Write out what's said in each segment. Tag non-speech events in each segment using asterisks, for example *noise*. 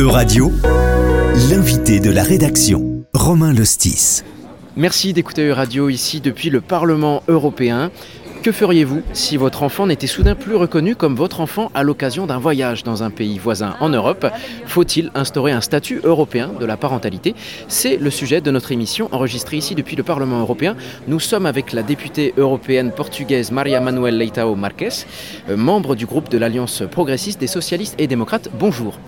Euradio, l'invité de la rédaction, Romain Lostis. Merci d'écouter Euradio ici depuis le Parlement européen. Que feriez-vous si votre enfant n'était soudain plus reconnu comme votre enfant à l'occasion d'un voyage dans un pays voisin en Europe? Faut-il instaurer un statut européen de la parentalité? C'est le sujet de notre émission enregistrée ici depuis le Parlement européen. Nous sommes avec la députée européenne portugaise Maria Manuel Leitao Marques, euh, membre du groupe de l'Alliance progressiste des socialistes et démocrates. Bonjour.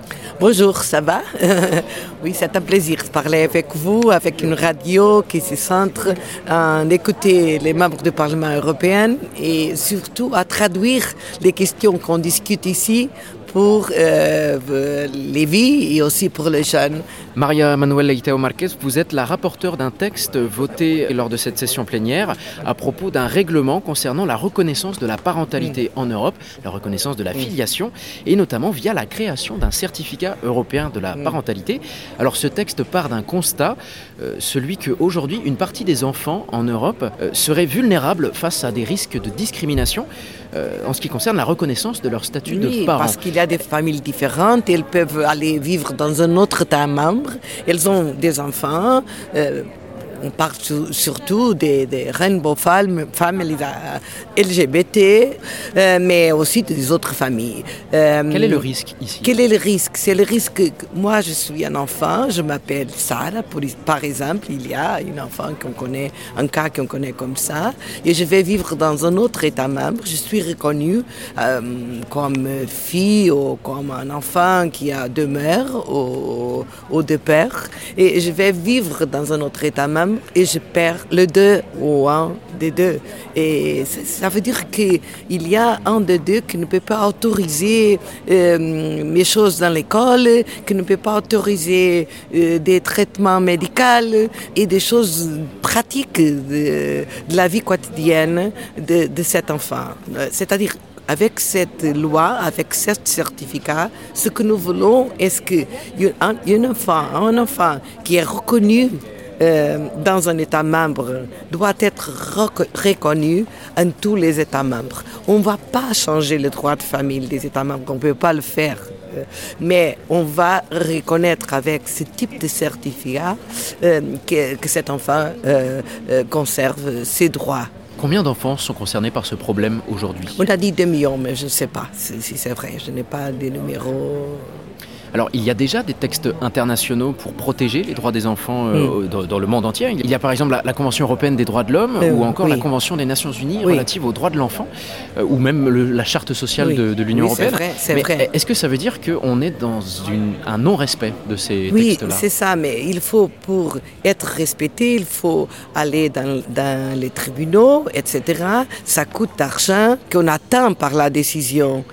Bonjour, ça va? *laughs* Oui, c'est un plaisir de parler avec vous, avec une radio qui se centre en écouter les membres du Parlement européen et surtout à traduire les questions qu'on discute ici pour euh, les vies et aussi pour les jeunes. Maria Manuel Leitao Marquez, vous êtes la rapporteure d'un texte voté lors de cette session plénière à propos d'un règlement concernant la reconnaissance de la parentalité en Europe, la reconnaissance de la filiation, et notamment via la création d'un certificat européen de la parentalité. Alors ce texte part d'un constat, euh, celui qu'aujourd'hui une partie des enfants en Europe euh, seraient vulnérables face à des risques de discrimination. Euh, en ce qui concerne la reconnaissance de leur statut de parent. Parce qu'il y a des familles différentes, elles peuvent aller vivre dans un autre État membre, elles ont des enfants. Euh, on parle surtout des, des rainbow femmes, LGBT, euh, mais aussi des autres familles. Euh, quel est le risque ici? Quel est le risque? C'est le risque que moi, je suis un enfant, je m'appelle Sarah, par exemple, il y a un enfant qu'on connaît, un cas qu'on connaît comme ça, et je vais vivre dans un autre État membre. Je suis reconnue euh, comme fille ou comme un enfant qui a deux mères ou, ou deux pères, et je vais vivre dans un autre État membre et je perds le deux ou un des deux. Et ça veut dire qu'il y a un des deux qui ne peut pas autoriser euh, mes choses dans l'école, qui ne peut pas autoriser euh, des traitements médicaux et des choses pratiques de, la vie quotidienne de, cet enfant. C'est-à-dire avec cette loi, avec ce certificat, ce que nous voulons est qu'un enfant, un enfant qui est reconnu euh, dans un État membre doit être reconnu en tous les États membres. On ne va pas changer le droit de famille des États membres, on ne peut pas le faire. Euh, mais on va reconnaître avec ce type de certificat euh, que, que, cet enfant conserve ses droits. Combien d'enfants sont concernés par ce problème aujourd'hui? On a dit 2 millions, mais je ne sais pas si c'est vrai. Je n'ai pas des numéros. Alors, il y a déjà des textes internationaux pour protéger les droits des enfants euh, mm. dans, le monde entier. Il y a par exemple la, Convention européenne des droits de l'homme euh, ou encore la Convention des Nations unies relative aux droits de l'enfant euh, ou même la charte sociale de, l'Union européenne. C'est vrai, Est-ce que ça veut dire qu'on est dans un non-respect de ces textes-là? Oui, c'est ça, mais il faut, pour être respecté, il faut aller dans, dans les tribunaux, etc. Ça coûte d'argent qu'on attend par la décision.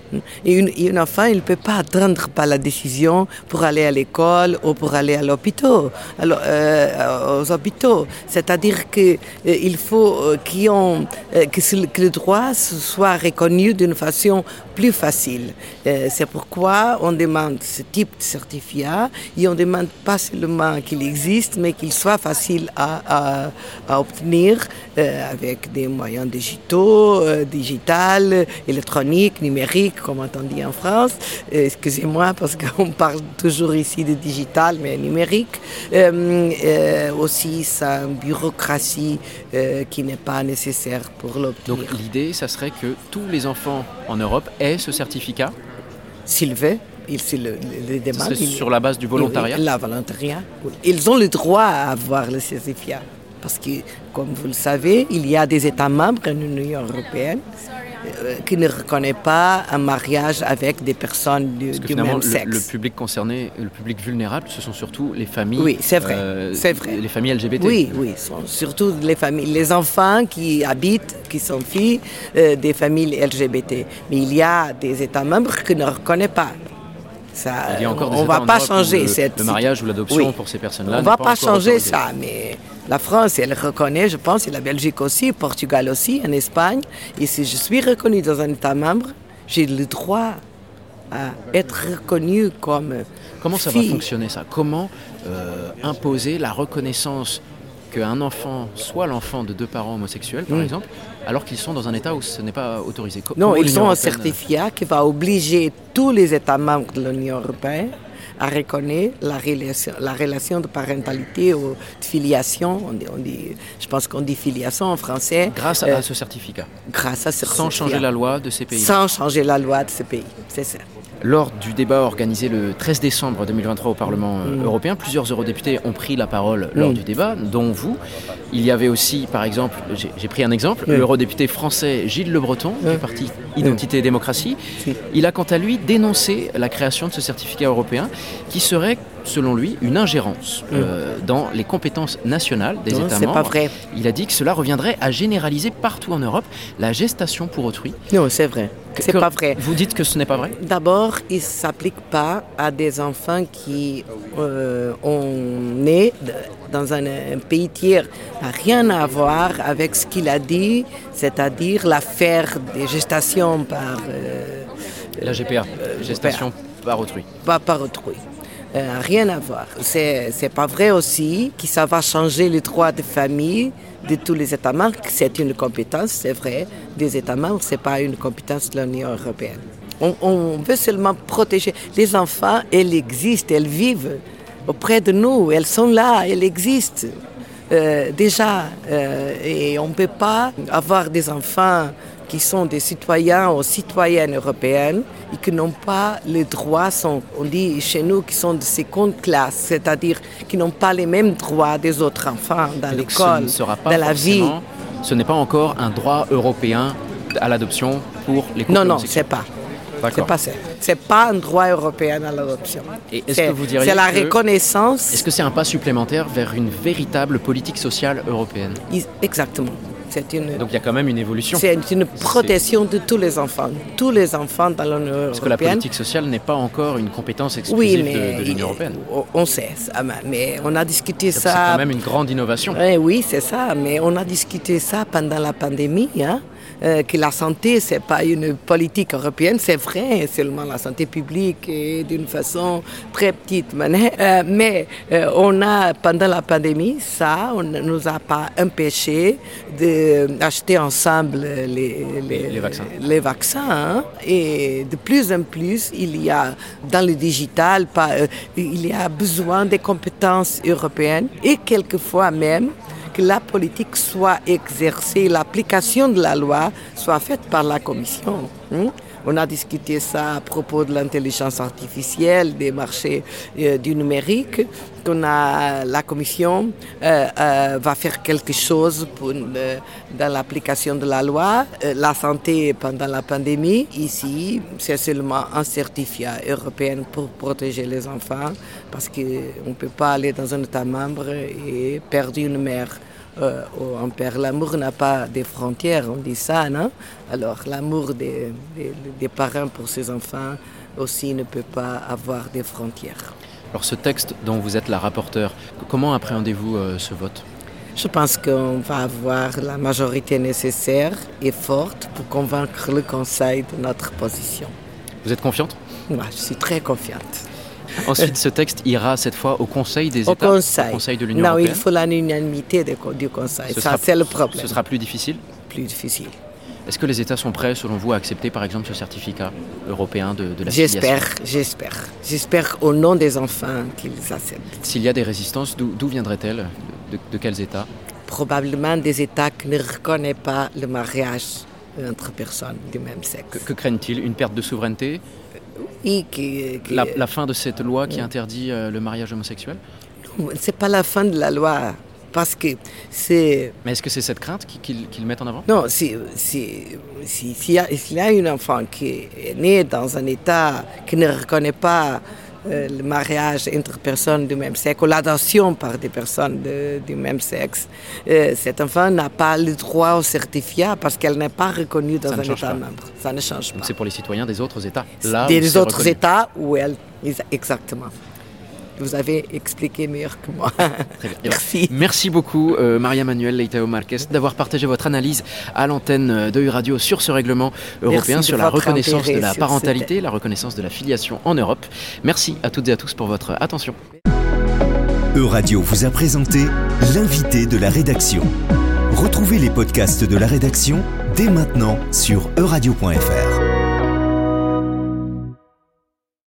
Et, une, et un enfant, il ne peut pas attendre par la décision pour aller à l'école ou pour aller à l'hôpital, euh, aux hôpitaux. C'est-à-dire qu'il euh, faut euh, que, que, le droit soit reconnu d'une façon plus facile. C'est pourquoi on demande ce type de certificat et on demande pas seulement qu'il existe, mais qu'il soit facile à, obtenir avec des moyens digitaux, digital, électroniques, numériques, comme on dit en France. Excusez-moi parce qu'on parle toujours ici de digital, mais numérique. Euh, euh, aussi, sa bureaucratie euh, qui n'est pas nécessaire pour l'obtenir. Donc l'idée, ça serait que tous les enfants en Europe aient ce certificat S'ils veulent. Ils se le, demandent. sur la base du volontariat La volontariat. Ils ont le droit à avoir le certificat. Parce que, comme vous le savez, il y a des États membres de l'Union européenne euh, qui ne reconnaît pas un mariage avec des personnes du, même sexe. Le, public concerné, le public vulnérable, ce sont surtout les familles. Oui, c'est vrai. Euh, c'est vrai. Les familles LGBT. Oui, oui, sont surtout les familles, les enfants qui habitent, qui sont filles euh, des familles LGBT. Mais il y a des États membres qui ne reconnaissent pas. Ça, il y a encore des on ne va pas changer le, cette. Le mariage ou l'adoption pour ces personnes-là. On ne va pas, changer ça, mais la France, elle reconnaît, je pense, et la Belgique aussi, Portugal aussi, en Espagne. Et si je suis reconnu dans un État membre, j'ai le droit à être reconnu comme. Comment ça va fonctionner ça? Comment euh, imposer la reconnaissance qu'un enfant soit l'enfant de deux parents homosexuels, par mm. exemple, alors qu'ils sont dans un État où ce n'est pas autorisé? Non, ils ont un certificat qui va obliger tous les États membres de l'Union européenne a reconnu la relation, la relation de parentalité ou de filiation. On dit, on dit, je pense qu'on dit filiation en français. Grâce à ce certificat. Grâce à ce Sans certificat. changer la loi de ces pays. Sans changer la loi de ces pays, c'est ça. Lors du débat organisé le 13 décembre 2023 au Parlement euh, européen, plusieurs eurodéputés ont pris la parole lors Mm. du débat, dont vous. Il y avait aussi, par exemple, j'ai pris un exemple, Oui. l'eurodéputé français Gilles Le Breton, du parti Identité et Démocratie. Il a quant à lui dénoncé la création de ce certificat européen qui serait, selon lui, une ingérence euh, dans les compétences nationales des Non, États membres. pas vrai. Il a dit que cela reviendrait à généraliser partout en Europe la gestation pour autrui. Non, c'est vrai. C'est pas vrai. Vous dites que ce n'est pas vrai? D'abord, il ne s'applique pas à des enfants qui euh, ont né dans un, un pays tiers. N'a rien à voir avec ce qu'il a dit, c'est-à-dire l'affaire des gestations par, euh, La GPA, gestation par autrui. pas par autrui. Euh, rien à voir. C'est c'est pas vrai aussi que ça va changer les droits de famille de tous les États membres. C'est une compétence, c'est vrai, des États membres, c'est pas une compétence de l'Union européenne. On, veut seulement protéger les enfants. Elles existent, elles vivent auprès de nous, elles sont là, elles existent. Euh, déjà, euh, et on ne peut pas avoir des enfants qui sont des citoyens ou citoyennes européennes et qui n'ont pas les droits, sont, on dit chez nous, qui sont de seconde classe, c'est-à-dire qui n'ont pas les mêmes droits des autres enfants dans ce l'école, dans la vie. Ce n'est pas encore un droit européen à l'adoption pour les couples Non, non, c'est pas. C'est pas ça. C'est pas un droit européen à l'adoption. C'est c'est la que- reconnaissance. Est-ce que c'est un pas supplémentaire vers une véritable politique sociale européenne? Exactement. C'est une. Donc il y a quand même une évolution. C'est une protection de tous les enfants. Tous les enfants dans l'Union Parce que la européenne. politique sociale n'est pas encore une compétence Oui, exclusive mais de, de l'Union européenne. on- sait ça, mais on a discuté Donc, C'est ça. quand même une grande innovation. Eh oui, c'est ça, mais on a discuté ça pendant la pandémie, hein, euh, que la santé, c'est pas une politique européenne, c'est vrai, seulement la santé publique et d'une façon très petite. Mais, euh, mais, euh, on a, pendant la pandémie, ça, on ne nous a pas empêché d'acheter ensemble les, Les- les vaccins. les vaccins. hein. Et de plus en plus, il y a dans le digital, pas, euh, il y a besoin des compétences européennes et quelquefois même que la politique soit exercée, l'application de la loi soit faite par la Commission. hein. On a discuté ça à propos de l'intelligence artificielle, des marchés euh, du numérique, la Commission euh, euh, va faire quelque chose dans l'application de la loi. La santé pendant la pandémie, ici, c'est seulement un certificat européen pour protéger les enfants, parce qu'on ne peut pas aller dans un État membre et perdre une mère euh, un père. L'amour n'a pas de frontières, on dit ça, non? Alors l'amour des, des, des parents pour ses enfants aussi ne peut pas avoir des frontières. Alors ce texte dont vous êtes la rapporteure, comment appréhendez-vous euh, ce vote? Je pense qu'on va avoir la majorité nécessaire et forte pour convaincre le Conseil de notre position. Vous êtes confiante? Moi, je suis très confiante. Ensuite, ce texte ira cette fois au Conseil des Au États, Conseil. au Conseil de l'Union non, européenne. il faut l'unanimité du Conseil. Ce Ça, sera- c'est le problème. Ce sera plus difficile plus difficile. Est-ce que les États sont prêts, selon vous, à accepter par exemple ce certificat européen de, de la J'espère, j'espère. J'espère au nom des enfants qu'ils acceptent. S'il y a des résistances, d'où viendraient-elles? De, de quels États? Probablement des États qui ne reconnaissent pas le mariage entre personnes du même sexe. Que, que craignent-ils? Une perte de souveraineté? Et qui, qui- la, la fin de cette loi qui interdit euh, le mariage homosexuel C'est pas la fin de la loi, parce que c'est... Mais est-ce que c'est cette crainte qui- qu'ils mettent en avant? Non, si, si, si- s'il y, a- s'il y a un enfant qui est né dans un État qui ne reconnaît pas euh, le mariage entre personnes du même sexe ou l'adoption par des personnes de- du même sexe, euh, cet enfant n'a pas le droit au certificat parce qu'elle n'est pas reconnue dans un État pas. membre. Ça ne change pas. c'est pour les citoyens des autres États. Là des autres reconnu. États où elle... Exactement. Vous avez expliqué meilleur que moi. Très bien. *laughs* Merci. Merci beaucoup, euh, Maria Manuel Leitao Marquez, d'avoir partagé votre analyse à l'antenne de Radio sur ce règlement européen, sur la reconnaissance de la parentalité, la reconnaissance de la filiation en Europe. Merci à toutes et à tous pour votre attention. Euradio vous a présenté l'invité de la rédaction. Retrouvez les podcasts de la rédaction dès maintenant sur euradio.fr.